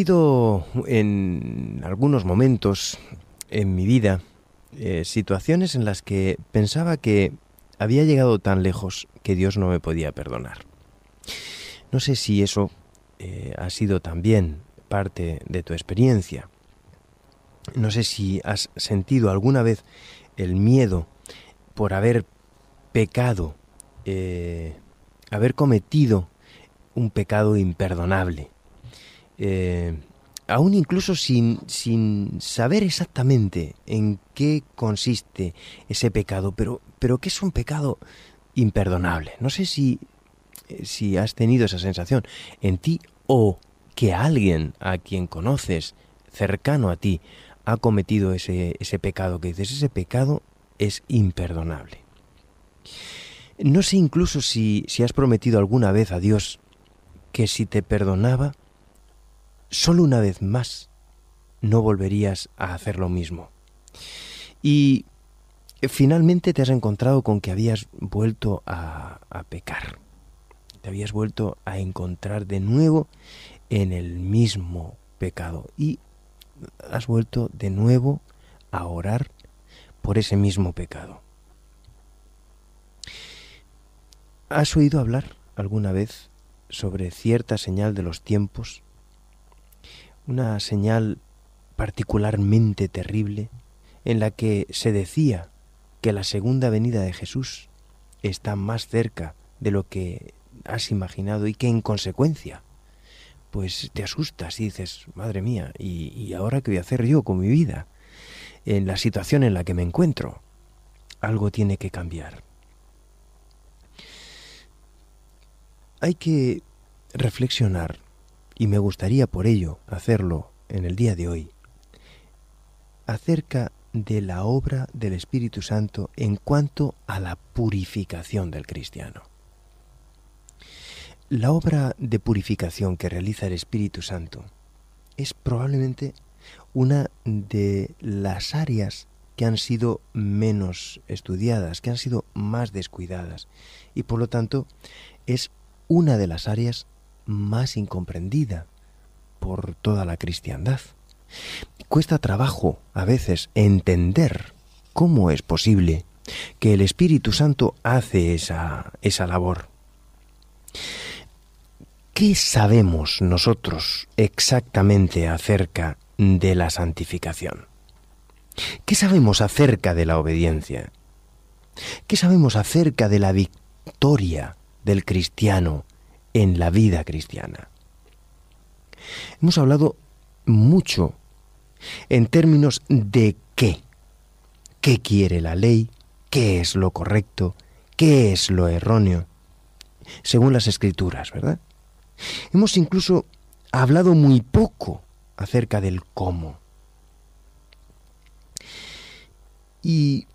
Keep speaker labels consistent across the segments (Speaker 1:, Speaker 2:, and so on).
Speaker 1: Ha habido en algunos momentos en mi vida eh, situaciones en las que pensaba que había llegado tan lejos que Dios no me podía perdonar. No sé si eso eh, ha sido también parte de tu experiencia. No sé si has sentido alguna vez el miedo por haber pecado, eh, haber cometido un pecado imperdonable. Eh, aún incluso sin, sin, saber exactamente en qué consiste ese pecado, pero, pero que es un pecado imperdonable. No sé si, si has tenido esa sensación en ti o que alguien a quien conoces cercano a ti ha cometido ese, ese pecado que dices, ese pecado es imperdonable. No sé incluso si, si has prometido alguna vez a Dios que si te perdonaba, solo una vez más no volverías a hacer lo mismo. Y finalmente te has encontrado con que habías vuelto a, a pecar. Te habías vuelto a encontrar de nuevo en el mismo pecado. Y has vuelto de nuevo a orar por ese mismo pecado. ¿Has oído hablar alguna vez sobre cierta señal de los tiempos? Una señal particularmente terrible en la que se decía que la segunda venida de Jesús está más cerca de lo que has imaginado y que en consecuencia pues te asustas y dices, madre mía, ¿y, ¿y, ahora qué voy a hacer yo con mi vida? En la situación en la que me encuentro, algo tiene que cambiar. hay que reflexionar, y me gustaría por ello hacerlo en el día de hoy, acerca de la obra del Espíritu Santo en cuanto a la purificación del cristiano. La obra de purificación que realiza el Espíritu Santo es probablemente una de las áreas que han sido menos estudiadas, que han sido más descuidadas y por lo tanto es una de las áreas más incomprendida por toda la cristiandad. Cuesta trabajo a veces entender cómo es posible que el Espíritu Santo hace esa, esa labor. ¿Qué sabemos nosotros exactamente acerca de la santificación? ¿Qué sabemos acerca de la obediencia? ¿Qué sabemos acerca de la victoria del cristiano en la vida cristiana. Hemos hablado mucho en términos de qué, qué quiere la ley, qué es lo correcto, qué es lo erróneo, según las escrituras, ¿verdad? Hemos incluso hablado muy poco acerca del cómo. Y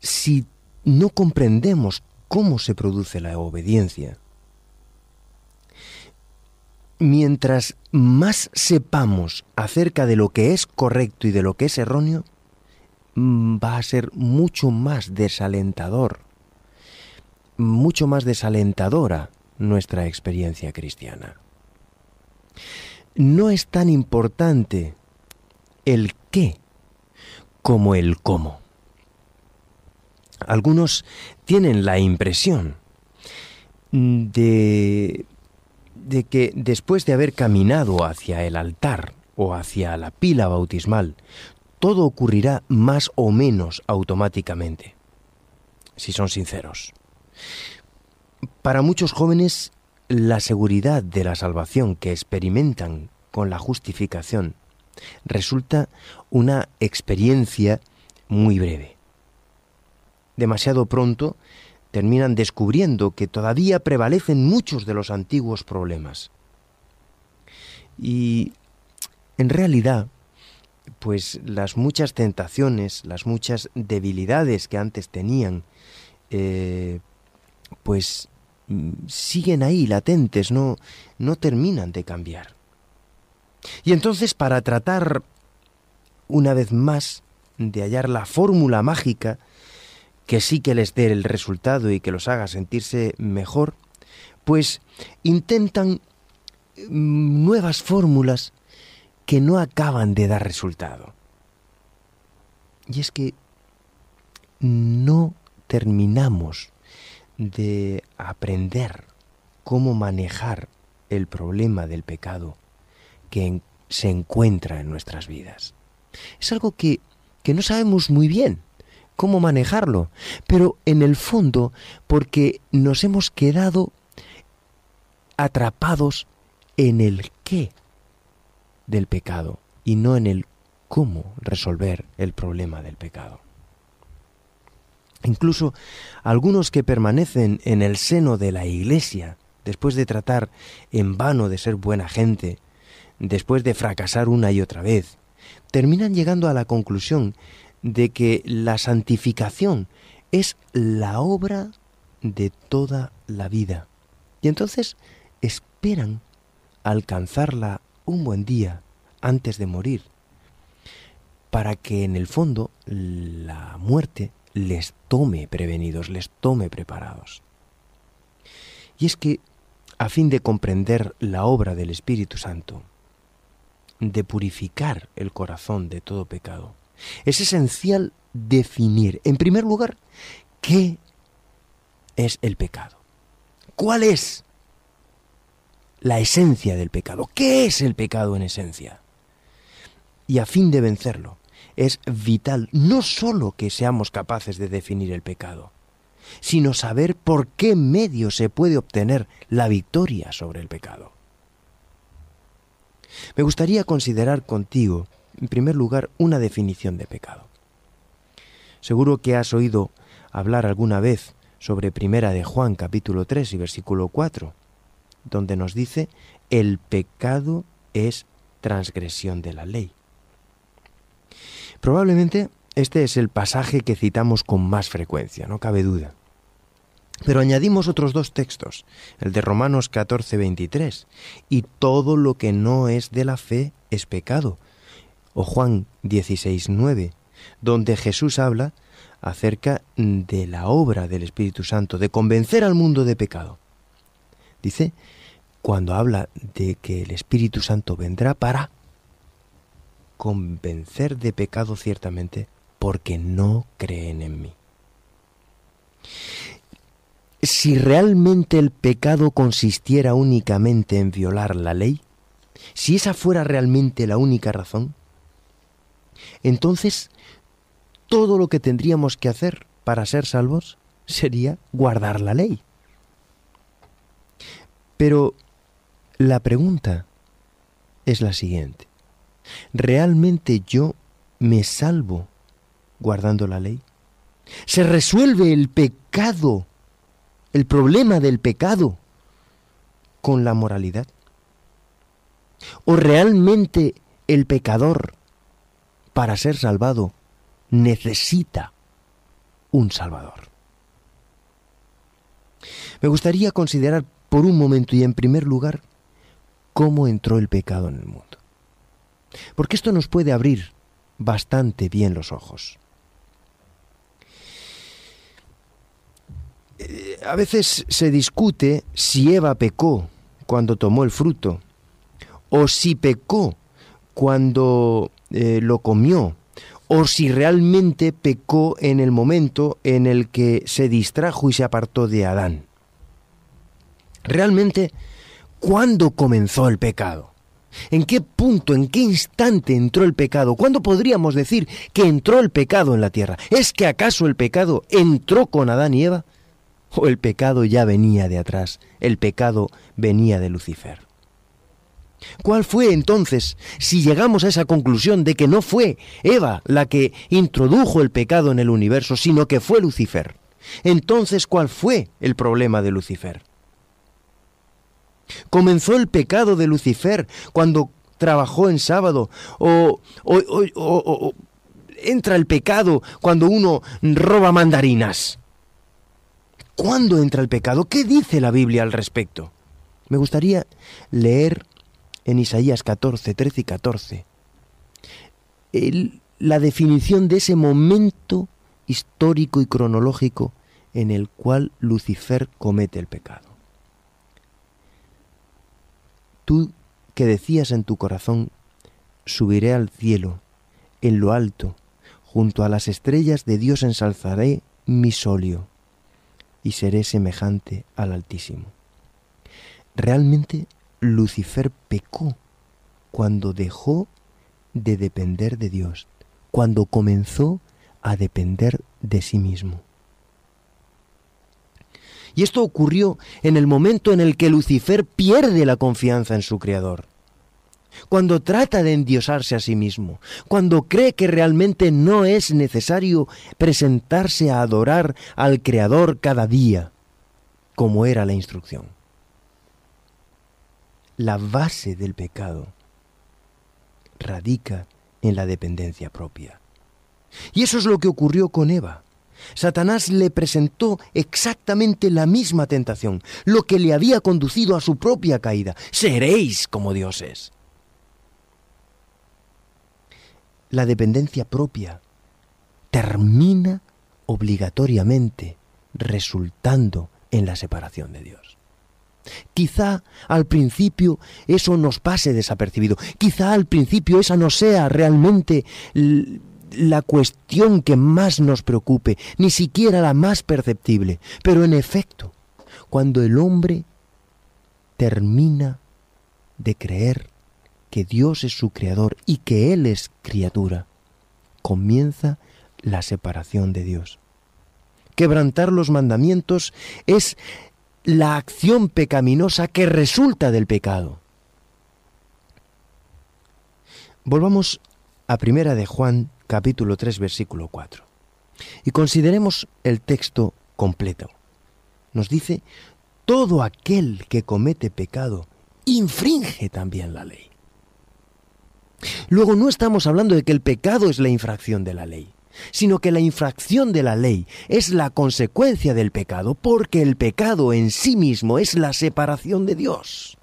Speaker 1: si no comprendemos cómo se produce la obediencia. Mientras más sepamos acerca de lo que es correcto y de lo que es erróneo, mm, va a ser mucho más desalentador, mucho más desalentadora nuestra experiencia cristiana. No es tan importante el qué como el cómo. Algunos tienen la impresión de, de que después de haber caminado hacia el altar o hacia la pila bautismal, todo ocurrirá más o menos automáticamente, si son sinceros. Para muchos jóvenes, la seguridad de la salvación que experimentan con la justificación resulta una experiencia muy breve demasiado pronto terminan descubriendo que todavía prevalecen muchos de los antiguos problemas. Y en realidad, pues las muchas tentaciones, las muchas debilidades que antes tenían, eh, pues siguen ahí latentes, no, no terminan de cambiar. Y entonces para tratar una vez más de hallar la fórmula mágica que sí que les dé el resultado y que los haga sentirse mejor, pues intentan mm, nuevas fórmulas que no acaban de dar resultado. Y es que no terminamos de aprender cómo manejar el problema del pecado que se encuentra en nuestras vidas. Es algo que, que no sabemos muy bien cómo manejarlo, pero en el fondo porque nos hemos quedado atrapados en el qué del pecado y no en el cómo resolver el problema del pecado. Incluso algunos que permanecen en el seno de la Iglesia, después de tratar en vano de ser buena gente, después de fracasar una y otra vez, terminan llegando a la conclusión de que la santificación es la obra de toda la vida. Y entonces esperan alcanzarla un buen día antes de morir, para que en el fondo la muerte les tome prevenidos, les tome preparados. Y es que, a fin de comprender la obra del Espíritu Santo, de purificar el corazón de todo pecado, es esencial definir, en primer lugar, qué es el pecado. ¿Cuál es la esencia del pecado? ¿Qué es el pecado en esencia? Y a fin de vencerlo, es vital no sólo que seamos capaces de definir el pecado, sino saber por qué medio se puede obtener la victoria sobre el pecado. Me gustaría considerar contigo, en primer lugar, una definición de pecado. Seguro que has oído hablar alguna vez sobre Primera de Juan capítulo 3 y versículo 4, donde nos dice, el pecado es transgresión de la ley. Probablemente este es el pasaje que citamos con más frecuencia, no cabe duda. Pero añadimos otros dos textos, el de Romanos 14, 23, y todo lo que no es de la fe es pecado, o Juan 16, 9, donde Jesús habla acerca de la obra del Espíritu Santo, de convencer al mundo de pecado. Dice, cuando habla de que el Espíritu Santo vendrá para convencer de pecado ciertamente porque no creen en mí. Si realmente el pecado consistiera únicamente en violar la ley, si esa fuera realmente la única razón, entonces todo lo que tendríamos que hacer para ser salvos sería guardar la ley. Pero la pregunta es la siguiente. ¿realmente yo me salvo guardando la ley? ¿Se resuelve el pecado, el problema del pecado con la moralidad? ¿O realmente el pecador, para ser salvado, necesita un salvador? Me gustaría considerar por un momento y en primer lugar cómo entró el pecado en el mundo. Porque esto nos puede abrir bastante bien los ojos. Eh, a veces se discute si Eva pecó cuando tomó el fruto, o si pecó cuando eh, lo comió, o si realmente pecó en el momento en el que se distrajo y se apartó de Adán. Realmente, ¿cuándo comenzó el pecado? ¿En qué punto, en qué instante entró el pecado? ¿Cuándo podríamos decir que entró el pecado en la tierra? ¿Es que acaso el pecado entró con Adán y Eva? ¿O el pecado ya venía de atrás? El pecado venía de Lucifer. ¿Cuál fue entonces, si llegamos a esa conclusión de que no fue Eva la que introdujo el pecado en el universo, sino que fue Lucifer? Entonces, ¿cuál fue el problema de Lucifer? Comenzó el pecado de Lucifer cuando trabajó en sábado o, entra el pecado cuando uno roba mandarinas. ¿Cuándo entra el pecado? ¿Qué dice la Biblia al respecto? Me gustaría leer en Isaías 14, 13 y 14 la definición de ese momento histórico y cronológico en el cual Lucifer comete el pecado. Tú que decías en tu corazón, subiré al cielo, en lo alto, junto a las estrellas de Dios ensalzaré mi solio, y seré semejante al Altísimo. Realmente Lucifer pecó cuando dejó de depender de Dios, cuando comenzó a depender de sí mismo. Y esto ocurrió en el momento en el que Lucifer pierde la confianza en su Creador. Cuando trata de endiosarse a sí mismo, cuando cree que realmente no es necesario presentarse a adorar al Creador cada día, como era la instrucción. La base del pecado radica en la dependencia propia. Y eso es lo que ocurrió con Eva. Satanás le presentó exactamente la misma tentación, lo que le había conducido a su propia caída. Seréis como dioses. La dependencia propia termina obligatoriamente resultando en la separación de Dios. Quizá al principio eso nos pase desapercibido, quizá al principio esa no sea realmente la cuestión que más nos preocupe, ni siquiera la más perceptible. Pero en efecto, cuando el hombre termina de creer que Dios es su creador y que Él es criatura, comienza la separación de Dios. Quebrantar los mandamientos es la acción pecaminosa que resulta del pecado. Volvamos a primera de Juan capítulo 3, versículo 4. Y consideremos el texto completo. Nos dice, todo aquel que comete pecado infringe también la ley. Luego no estamos hablando de que el pecado es la infracción de la ley, sino que la infracción de la ley es la consecuencia del pecado, porque el pecado en sí mismo es la separación de Dios.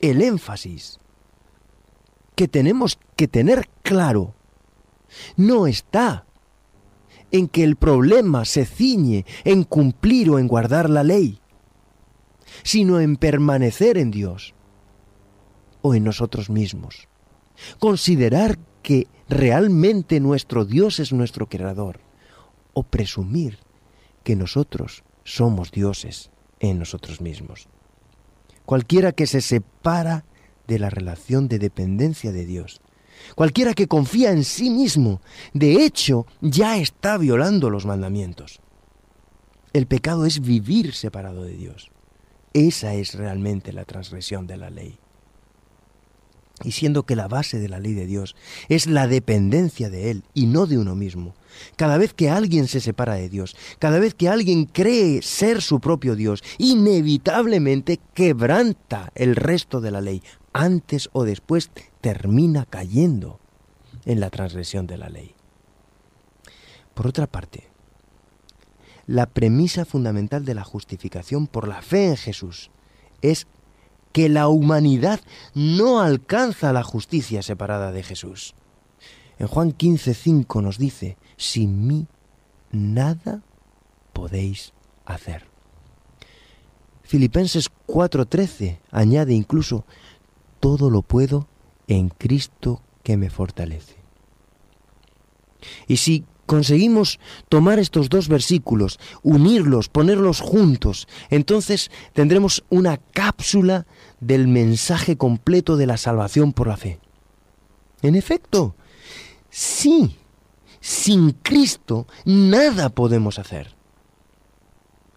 Speaker 1: El énfasis que tenemos que tener claro no está en que el problema se ciñe en cumplir o en guardar la ley, sino en permanecer en Dios o en nosotros mismos. Considerar que realmente nuestro Dios es nuestro creador o presumir que nosotros somos dioses en nosotros mismos. Cualquiera que se separa de la relación de dependencia de Dios. Cualquiera que confía en sí mismo, de hecho, ya está violando los mandamientos. El pecado es vivir separado de Dios. Esa es realmente la transgresión de la ley. Y siendo que la base de la ley de Dios es la dependencia de Él y no de uno mismo, cada vez que alguien se separa de Dios, cada vez que alguien cree ser su propio Dios, inevitablemente quebranta el resto de la ley, antes o después termina cayendo en la transgresión de la ley. Por otra parte, la premisa fundamental de la justificación por la fe en Jesús es que la humanidad no alcanza la justicia separada de Jesús. En Juan 15:5 nos dice, sin mí nada podéis hacer. Filipenses 4:13 añade incluso, todo lo puedo en Cristo que me fortalece. Y si conseguimos tomar estos dos versículos, unirlos, ponerlos juntos, entonces tendremos una cápsula del mensaje completo de la salvación por la fe. En efecto, sí, sin Cristo nada podemos hacer.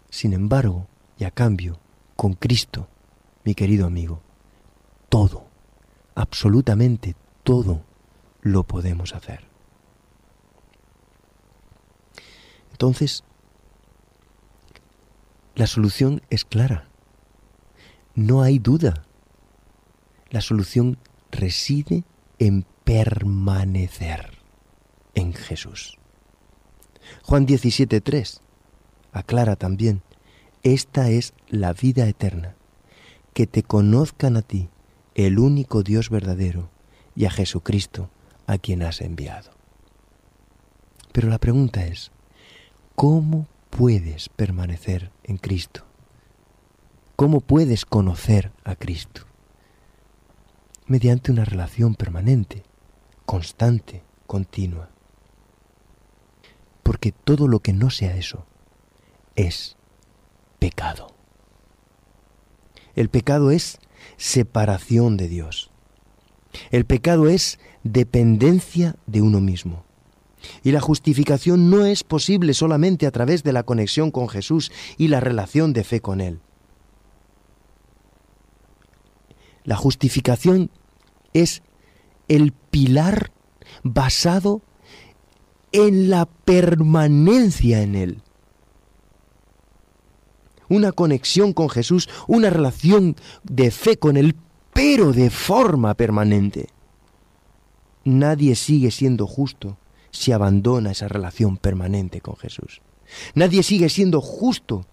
Speaker 1: Sin embargo, y a cambio, con Cristo, mi querido amigo, todo, absolutamente todo lo podemos hacer. Entonces, la solución es clara. No hay duda. La solución reside en permanecer en Jesús. Juan 17.3 aclara también, esta es la vida eterna, que te conozcan a ti, el único Dios verdadero, y a Jesucristo, a quien has enviado. Pero la pregunta es, ¿cómo puedes permanecer en Cristo? ¿Cómo puedes conocer a Cristo? mediante una relación permanente, constante, continua. Porque todo lo que no sea eso es pecado. El pecado es separación de Dios. El pecado es dependencia de uno mismo. Y la justificación no es posible solamente a través de la conexión con Jesús y la relación de fe con Él. La justificación es el pilar basado en la permanencia en Él. Una conexión con Jesús, una relación de fe con Él, pero de forma permanente. Nadie sigue siendo justo si abandona esa relación permanente con Jesús. Nadie sigue siendo justo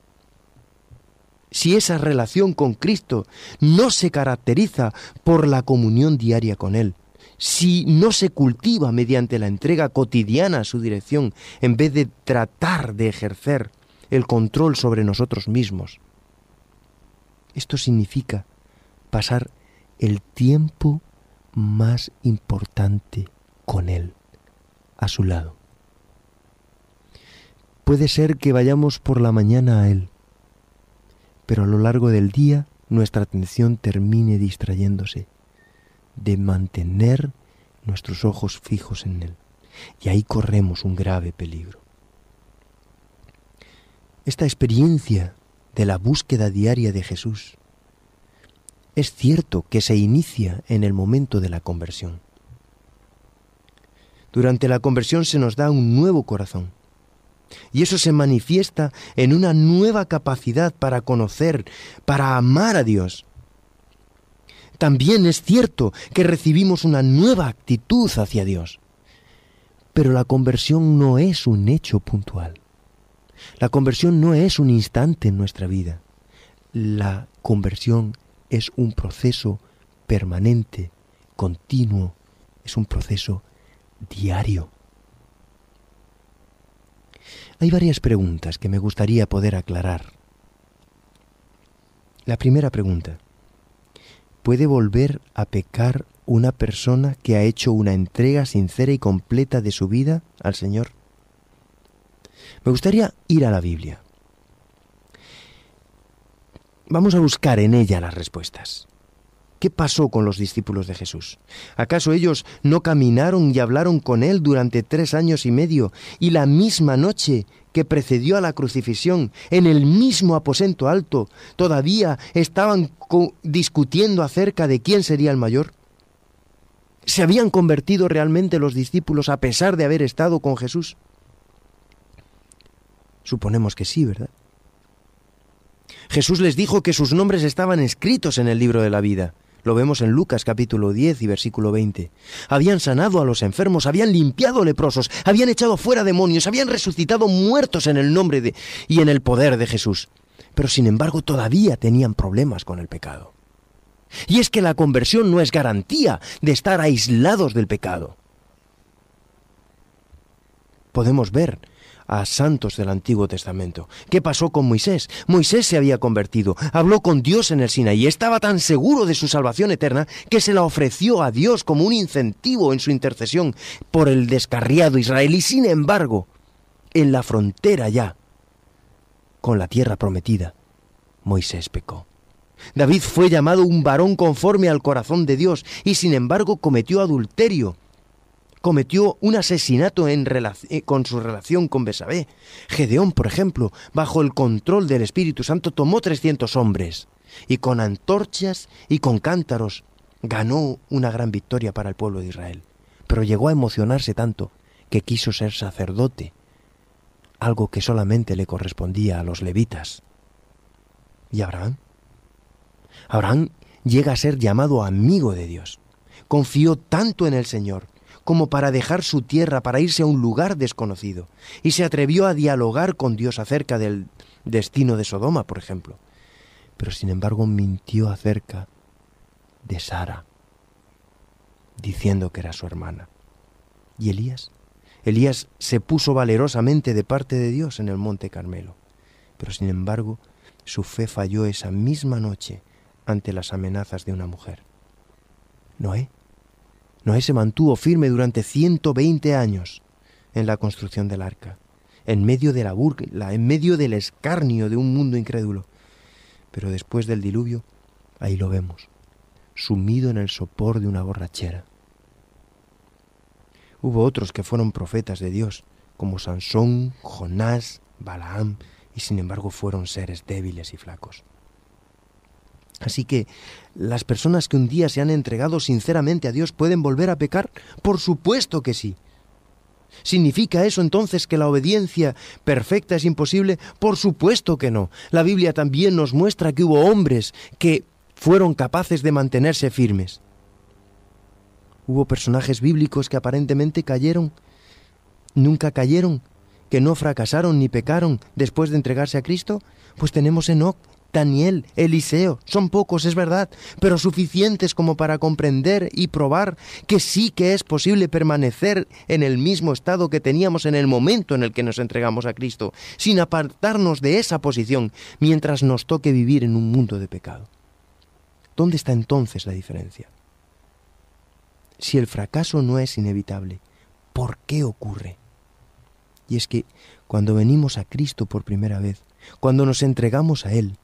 Speaker 1: si esa relación con Cristo no se caracteriza por la comunión diaria con Él, si no se cultiva mediante la entrega cotidiana a su dirección, en vez de tratar de ejercer el control sobre nosotros mismos. Esto significa pasar el tiempo más importante con Él, a su lado. Puede ser que vayamos por la mañana a Él, pero a lo largo del día nuestra atención termine distrayéndose de mantener nuestros ojos fijos en Él. Y ahí corremos un grave peligro. Esta experiencia de la búsqueda diaria de Jesús es cierto que se inicia en el momento de la conversión. Durante la conversión se nos da un nuevo corazón y eso se manifiesta en una nueva capacidad para conocer, para amar a Dios. También es cierto que recibimos una nueva actitud hacia Dios. Pero la conversión no es un hecho puntual. La conversión no es un instante en nuestra vida. La conversión es un proceso permanente, continuo, es un proceso diario. Hay varias preguntas que me gustaría poder aclarar. La primera pregunta. ¿Puede volver a pecar una persona que ha hecho una entrega sincera y completa de su vida al Señor? Me gustaría ir a la Biblia. Vamos a buscar en ella las respuestas. ¿Qué pasó con los discípulos de Jesús? ¿Acaso ellos no caminaron y hablaron con Él durante tres años y medio y la misma noche que precedió a la crucifixión, en el mismo aposento alto, todavía estaban discutiendo acerca de quién sería el mayor? ¿Se habían convertido realmente los discípulos a pesar de haber estado con Jesús? Suponemos que sí, ¿verdad? Jesús les dijo que sus nombres estaban escritos en el libro de la vida. Lo vemos en Lucas capítulo 10 y versículo 20. Habían sanado a los enfermos, habían limpiado leprosos, habían echado fuera demonios, habían resucitado muertos en el nombre de y en el poder de Jesús. Pero sin embargo todavía tenían problemas con el pecado. Y es que la conversión no es garantía de estar aislados del pecado. Podemos ver a santos del Antiguo Testamento. ¿Qué pasó con Moisés? Moisés se había convertido, habló con Dios en el Sinaí, estaba tan seguro de su salvación eterna que se la ofreció a Dios como un incentivo en su intercesión por el descarriado Israel y sin embargo, en la frontera ya, con la tierra prometida, Moisés pecó. David fue llamado un varón conforme al corazón de Dios y sin embargo cometió adulterio cometió un asesinato en eh, con su relación con Besabé. Gedeón, por ejemplo, bajo el control del Espíritu Santo, tomó 300 hombres y con antorchas y con cántaros ganó una gran victoria para el pueblo de Israel. Pero llegó a emocionarse tanto que quiso ser sacerdote, algo que solamente le correspondía a los levitas. ¿Y Abraham? Abraham llega a ser llamado amigo de Dios. Confió tanto en el Señor como para dejar su tierra para irse a un lugar desconocido, y se atrevió a dialogar con Dios acerca del destino de Sodoma, por ejemplo. Pero sin embargo mintió acerca de Sara, diciendo que era su hermana. ¿Y Elías? Elías se puso valerosamente de parte de Dios en el monte Carmelo, pero sin embargo su fe falló esa misma noche ante las amenazas de una mujer. Noé. Noé se mantuvo firme durante 120 años en la construcción del arca, en medio de la en medio del escarnio de un mundo incrédulo. Pero después del diluvio, ahí lo vemos, sumido en el sopor de una borrachera. Hubo otros que fueron profetas de Dios, como Sansón, Jonás, Balaam, y sin embargo fueron seres débiles y flacos. Así que, ¿las personas que un día se han entregado sinceramente a Dios pueden volver a pecar? Por supuesto que sí. ¿Significa eso entonces que la obediencia perfecta es imposible? Por supuesto que no. La Biblia también nos muestra que hubo hombres que fueron capaces de mantenerse firmes. Hubo personajes bíblicos que aparentemente cayeron, nunca cayeron, que no fracasaron ni pecaron después de entregarse a Cristo. Pues tenemos Enoch, Daniel, Eliseo, son pocos, es verdad, pero suficientes como para comprender y probar que sí que es posible permanecer en el mismo estado que teníamos en el momento en el que nos entregamos a Cristo, sin apartarnos de esa posición mientras nos toque vivir en un mundo de pecado. ¿Dónde está entonces la diferencia? Si el fracaso no es inevitable, ¿por qué ocurre? Y es que cuando venimos a Cristo por primera vez, cuando nos entregamos a Él,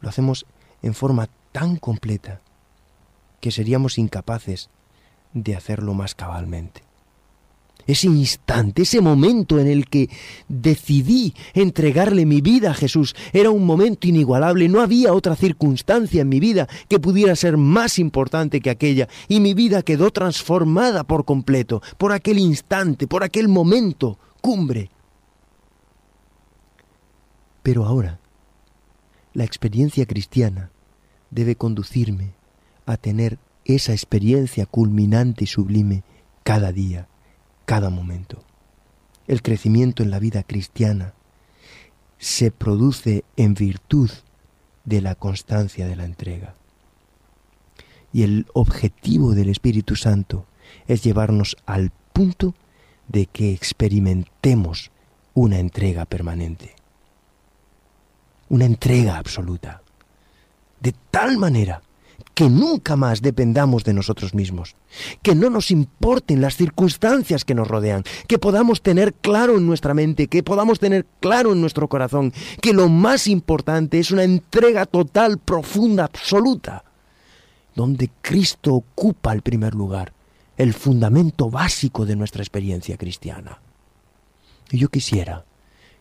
Speaker 1: lo hacemos en forma tan completa que seríamos incapaces de hacerlo más cabalmente. Ese instante, ese momento en el que decidí entregarle mi vida a Jesús, era un momento inigualable. No había otra circunstancia en mi vida que pudiera ser más importante que aquella. Y mi vida quedó transformada por completo, por aquel instante, por aquel momento cumbre. Pero ahora, la experiencia cristiana debe conducirme a tener esa experiencia culminante y sublime cada día, cada momento. El crecimiento en la vida cristiana se produce en virtud de la constancia de la entrega. Y el objetivo del Espíritu Santo es llevarnos al punto de que experimentemos una entrega permanente una entrega absoluta, de tal manera que nunca más dependamos de nosotros mismos, que no nos importen las circunstancias que nos rodean, que podamos tener claro en nuestra mente, que podamos tener claro en nuestro corazón, que lo más importante es una entrega total, profunda, absoluta, donde Cristo ocupa el primer lugar, el fundamento básico de nuestra experiencia cristiana. Y yo quisiera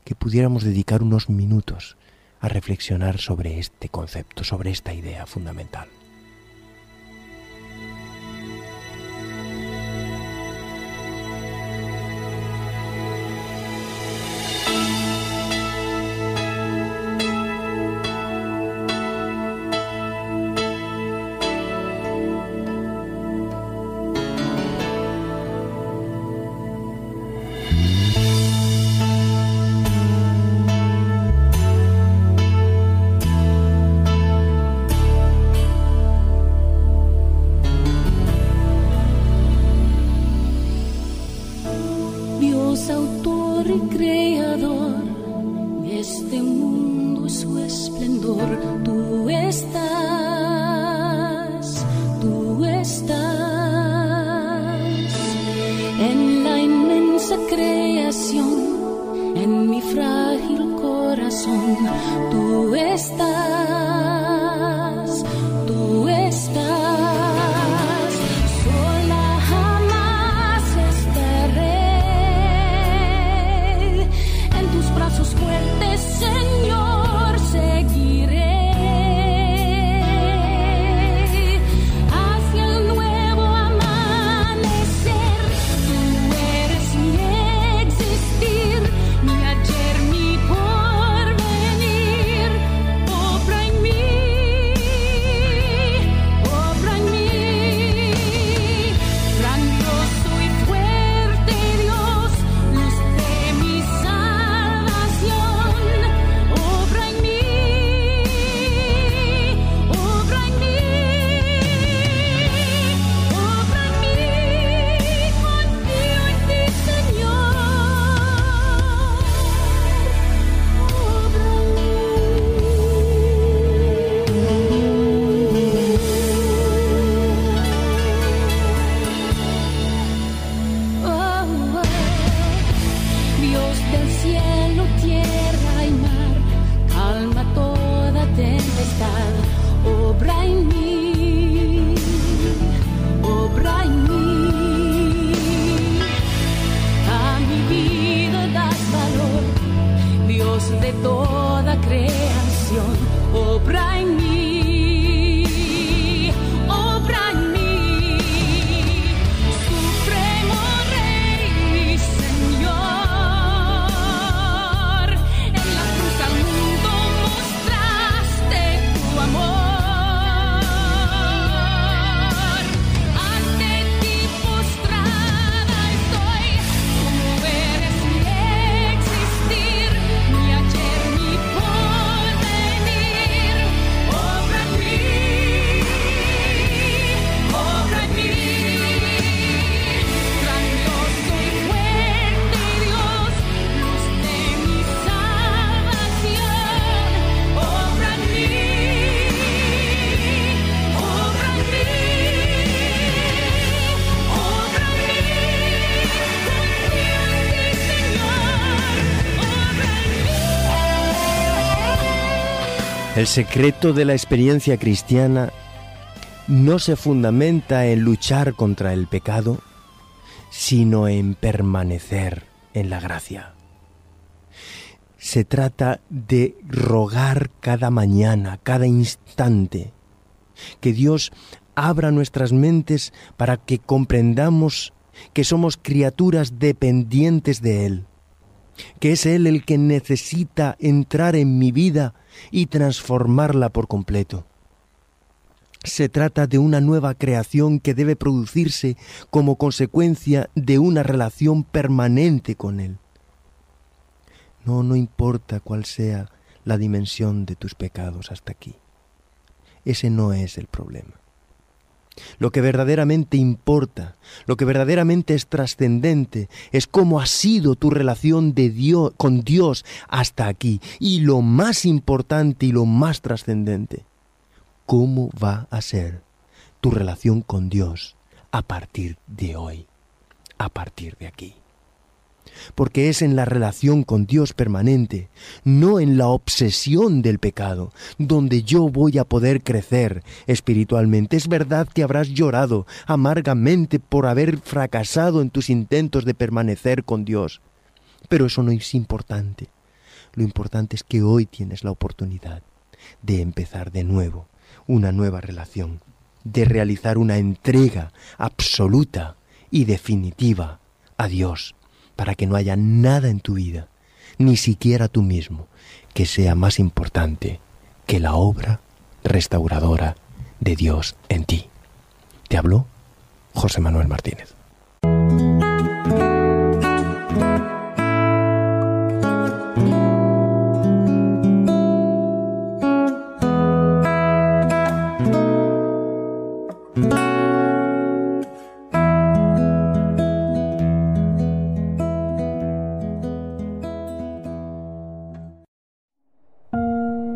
Speaker 1: que pudiéramos dedicar unos minutos a reflexionar sobre este concepto, sobre esta idea fundamental. El secreto de la experiencia cristiana no se fundamenta en luchar contra el pecado, sino en permanecer en la gracia. Se trata de rogar cada mañana, cada instante, que Dios abra nuestras mentes para que comprendamos que somos criaturas dependientes de Él, que es Él el que necesita entrar en mi vida y transformarla por completo. Se trata de una nueva creación que debe producirse como consecuencia de una relación permanente con Él. No, no importa cuál sea la dimensión de tus pecados hasta aquí. Ese no es el problema. Lo que verdaderamente importa, lo que verdaderamente es trascendente, es cómo ha sido tu relación de Dios, con Dios hasta aquí. Y lo más importante y lo más trascendente, cómo va a ser tu relación con Dios a partir de hoy, a partir de aquí porque es en la relación con Dios permanente, no en la obsesión del pecado, donde yo voy a poder crecer espiritualmente. Es verdad que habrás llorado amargamente por haber fracasado en tus intentos de permanecer con Dios, pero eso no es importante. Lo importante es que hoy tienes la oportunidad de empezar de nuevo una nueva relación, de realizar una entrega absoluta y definitiva a Dios para que no haya nada en tu vida, ni siquiera tú mismo, que sea más importante que la obra restauradora de Dios en ti. Te habló José Manuel Martínez.